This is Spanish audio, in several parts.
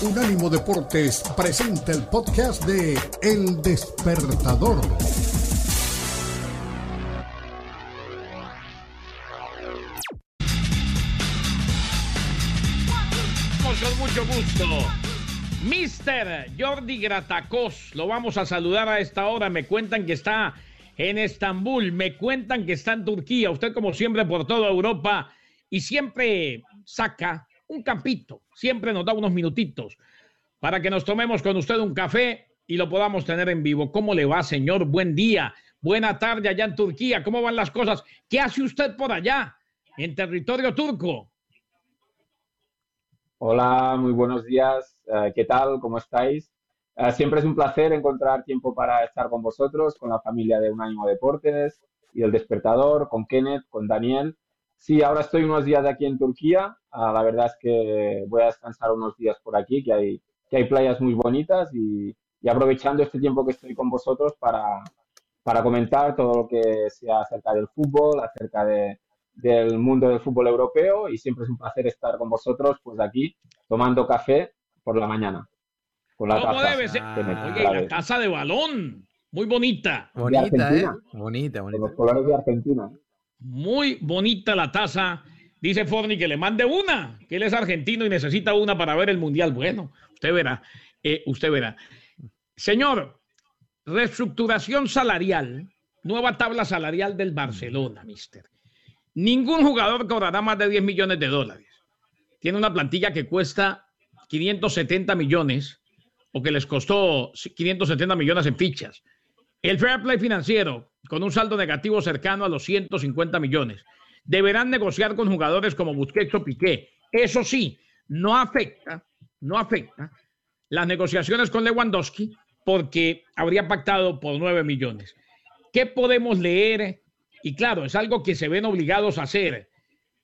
Unánimo Deportes presenta el podcast de El Despertador. Con mucho gusto. Mister Jordi Gratacos, lo vamos a saludar a esta hora. Me cuentan que está en Estambul, me cuentan que está en Turquía. Usted, como siempre, por toda Europa y siempre saca un campito, siempre nos da unos minutitos para que nos tomemos con usted un café y lo podamos tener en vivo. ¿Cómo le va, señor? Buen día, buena tarde allá en Turquía. ¿Cómo van las cosas? ¿Qué hace usted por allá, en territorio turco? Hola, muy buenos días. Eh, ¿Qué tal? ¿Cómo estáis? Eh, siempre es un placer encontrar tiempo para estar con vosotros, con la familia de Unánimo Deportes y el Despertador, con Kenneth, con Daniel. Sí, ahora estoy unos días aquí en Turquía. Ah, la verdad es que voy a descansar unos días por aquí, que hay, que hay playas muy bonitas y, aprovechando este tiempo que estoy con vosotros para, para comentar todo lo que sea acerca del fútbol, acerca de, del mundo del fútbol europeo y siempre es un placer estar con vosotros pues aquí tomando café por la mañana. Con la ¿Cómo debe ser? Oye, la taza de balón, muy bonita. Bonita, ¿eh? Bonita, bonita. Con los colores de Argentina. Muy bonita la taza. Dice Forni que le mande una, que él es argentino y necesita una para ver el Mundial. Bueno, usted verá, eh, usted verá. Señor, reestructuración salarial, nueva tabla salarial del Barcelona, mister. Ningún jugador cobrará más de 10 millones de dólares. Tiene una plantilla que cuesta 570 millones o que les costó 570 millones en fichas. El fair play financiero, con un saldo negativo cercano a los 150 millones. Deberán negociar con jugadores como Busquets o Piqué. Eso sí, no afecta, no afecta las negociaciones con Lewandowski porque habría pactado por 9 millones. ¿Qué podemos leer? Y claro, es algo que se ven obligados a hacer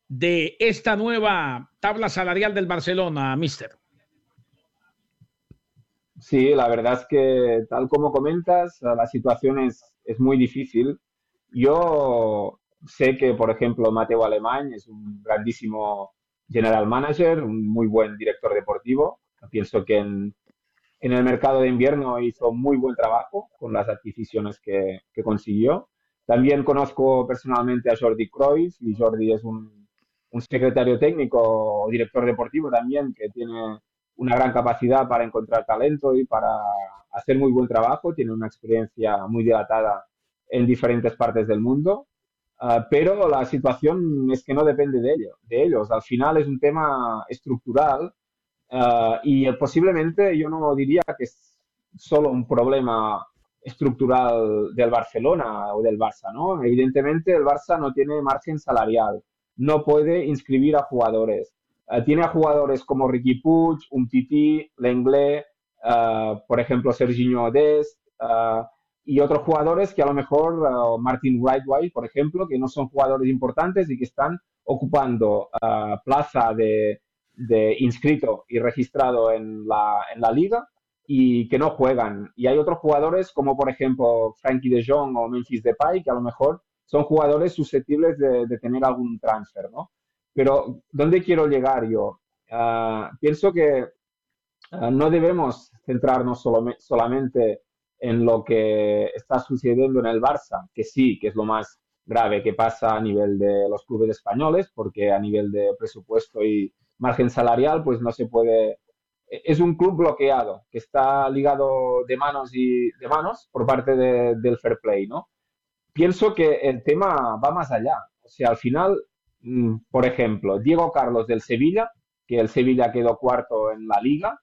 de esta nueva tabla salarial del Barcelona, mister. Sí, la verdad es que tal como comentas, la situación es, es muy difícil. Yo sé que, por ejemplo, Mateo Alemán es un grandísimo general manager, un muy buen director deportivo. Pienso que en, el mercado de invierno hizo muy buen trabajo con las adquisiciones que, consiguió. También conozco personalmente a Jordi Cruyff y Jordi es un, secretario técnico director deportivo también que tiene una gran capacidad para encontrar talento y para hacer muy buen trabajo, tiene una experiencia muy dilatada en diferentes partes del mundo, ah, pero la situación es que no depende de, ellos, de ellos. Al final es un tema estructural ah, y posiblemente yo no diría que es solo un problema estructural del Barcelona o del Barça, ¿no? Evidentemente el Barça no tiene margen salarial, no puede inscribir a jugadores, eh, tiene a jugadores como Ricky Puig, Umtiti, Lenglet, uh, por ejemplo, Serginho Dest, uh, y otros jugadores que a lo mejor, Martin Wright por ejemplo, que no son jugadores importantes y que están ocupando plaza de, de, inscrito y registrado en la, en la liga y que no juegan. Y hay otros jugadores como por ejemplo Frankie de Jong o Memphis Depay que a lo mejor son jugadores susceptibles de, de tener algún transfer, ¿no? Pero, ¿dónde quiero llegar yo? Ah, pienso que ah, no debemos centrarnos solamente en lo que está sucediendo en el Barça, que sí, que es lo más grave que pasa a nivel de los clubes españoles, porque a nivel de presupuesto y margen salarial, pues no se puede. E-, es un club bloqueado, que está ligado de manos y de manos por parte del fair play, ¿no? Pienso que el tema va más allá. O sea, al final Mm, por ejemplo, Diego Carlos del Sevilla, que el Sevilla quedó cuarto en la liga,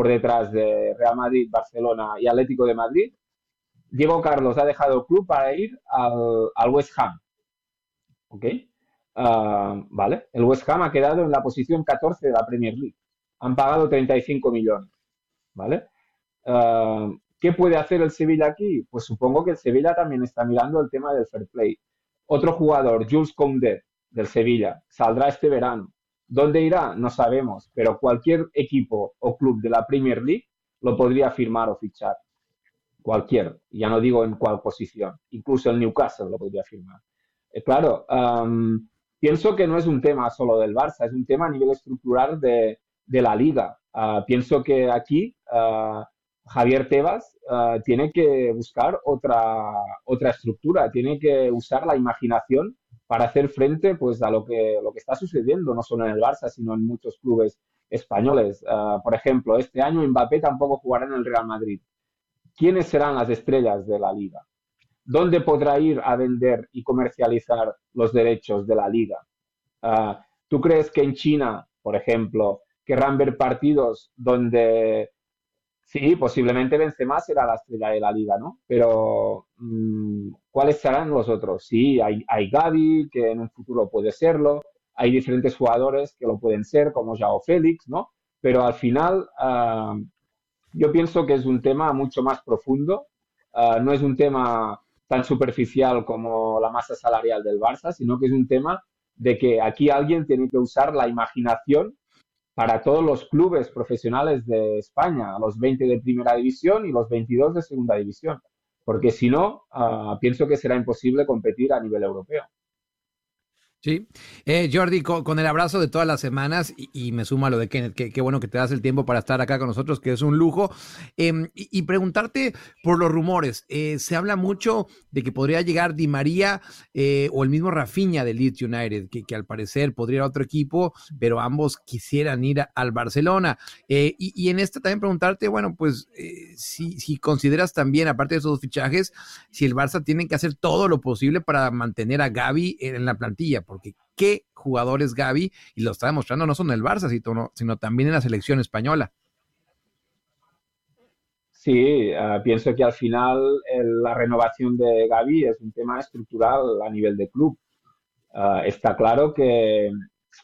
por detrás de Real Madrid, Barcelona y Atlético de Madrid. Diego Carlos ha dejado el club para ir al, West Ham. ¿Ok? Ah, vale. El West Ham ha quedado en la posición 14 de la Premier League. Han pagado 35 millones. ¿Vale? Ah, ¿Qué puede hacer el Sevilla aquí? Pues supongo que el Sevilla también está mirando el tema del fair play. Otro jugador, Jules Koundé, del Sevilla. Saldrá este verano. ¿Dónde irá? No sabemos, pero cualquier equipo o club de la Premier League lo podría firmar o fichar. Cualquier, ya no digo en cuál posición, incluso el Newcastle lo podría firmar. Eh, claro, pienso que no es un tema solo del Barça, es un tema a nivel estructural de, de la liga. Ah, pienso que aquí ah, Javier Tebas ah, tiene que buscar otra, otra estructura, tiene que usar la imaginación para hacer frente pues, a lo que, lo que está sucediendo, no solo en el Barça, sino en muchos clubes españoles. por ejemplo, este año Mbappé tampoco jugará en el Real Madrid. ¿Quiénes serán las estrellas de la liga? ¿Dónde podrá ir a vender y comercializar los derechos de la liga? ¿Tú crees que en China, por ejemplo, querrán ver partidos donde sí, posiblemente Benzema será la estrella de la liga, ¿no? Pero mm, ¿cuáles serán los otros? Sí, hay, hay Gaby, que en un futuro puede serlo, hay diferentes jugadores que lo pueden ser, como Jao Félix, ¿no? Pero al final ah, yo pienso que es un tema mucho más profundo, ah, no es un tema tan superficial como la masa salarial del Barça, sino que es un tema de que aquí alguien tiene que usar la imaginación para todos los clubes profesionales de España, los 20 de primera división y los 22 de segunda división, porque si no, ah, pienso que será imposible competir a nivel europeo. Sí, eh, Jordi, con, el abrazo de todas las semanas y, me suma lo de Kenneth, qué bueno que te das el tiempo para estar acá con nosotros, que es un lujo, em, y, preguntarte por los rumores. Eh, se habla mucho de que podría llegar Di María eh, o el mismo Rafinha de Leeds United, que, al parecer podría ir a otro equipo, pero ambos quisieran ir al Barcelona. Y, en esta también preguntarte, bueno, pues si, si consideras también, aparte de esos fichajes, si el Barça tiene que hacer todo lo posible para mantener a Gaby en la plantilla porque qué jugadores Gaby, y lo está demostrando no solo en el Barça, sino, también en la selección española. Sí, ah, pienso que al final la renovación de Gaby es un tema estructural a nivel de club. Ah, está claro que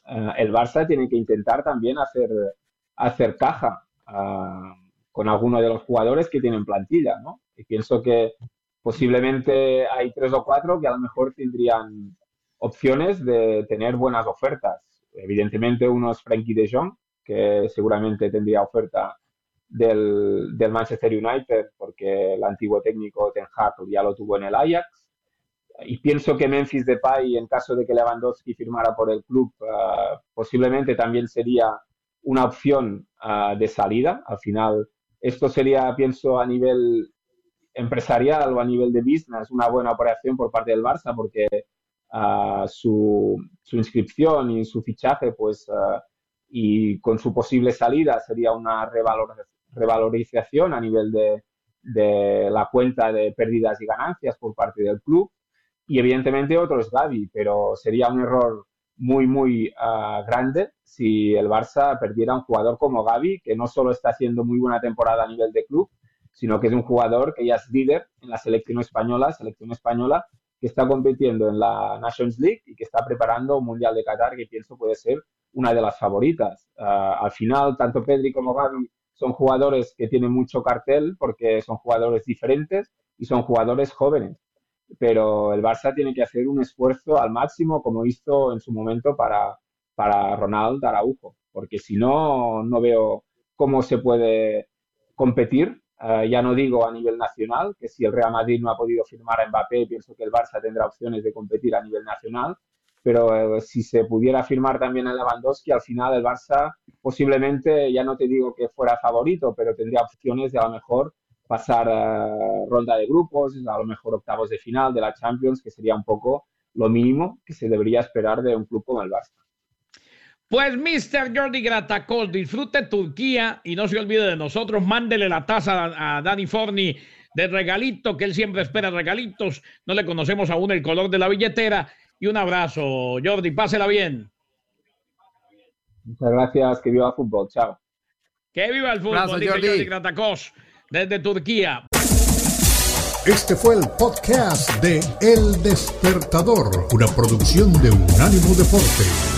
ah, el Barça tiene que intentar también hacer, hacer caja con algunos de los jugadores que tienen plantilla, ¿no? Y pienso que posiblemente hay tres o cuatro que a lo mejor tendrían opciones de tener buenas ofertas. Evidentemente, uno es Frankie de Jong, que seguramente tendría oferta del, del, Manchester United, porque el antiguo técnico Ten Hag ya lo tuvo en el Ajax. Y pienso que Memphis Depay, en caso de que Lewandowski firmara por el club, ah, posiblemente también sería una opción ah, de salida. Al final, esto sería, pienso, a nivel empresarial o a nivel de business, una buena operación por parte del Barça, porque su, inscripción y su fichaje, pues, y con su posible salida sería una revalorización a nivel de, la cuenta de pérdidas y ganancias por parte del club. Y evidentemente otro es Gaby, pero sería un error muy, muy grande si el Barça perdiera un jugador como Gaby, que no solo está haciendo muy buena temporada a nivel de club, sino que es un jugador que ya es líder en la selección española, selección española que está compitiendo en la Nations League y que está preparando un Mundial de Qatar que pienso puede ser una de las favoritas. Ah, al final, tanto Pedri como Gavi son jugadores que tienen mucho cartel porque son jugadores diferentes y son jugadores jóvenes. Pero el Barça tiene que hacer un esfuerzo al máximo, como hizo en su momento para, para Ronald Araujo, porque si no, no veo cómo se puede competir eh, ya no digo a nivel nacional, que si el Real Madrid no ha podido firmar a Mbappé, pienso que el Barça tendrá opciones de competir a nivel nacional. Pero eh, si se pudiera firmar también a Lewandowski, al final el Barça posiblemente, ya no te digo que fuera favorito, pero tendría opciones de a lo mejor pasar eh, ronda de grupos, a lo mejor octavos de final de la Champions, que sería un poco lo mínimo que se debería esperar de un club como el Barça. Pues Mr. Jordi Gratacos, disfrute Turquía y no se olvide de nosotros. Mándele la taza a, Dani Forni de regalito, que él siempre espera regalitos. No le conocemos aún el color de la billetera. Y un abrazo, Jordi, pásela bien. Muchas gracias, que viva el fútbol, chao. Que viva el fútbol, Jordi. Jordi Gratacos, desde Turquía. Este fue el podcast de El Despertador, una producción de Unánimo Deporte.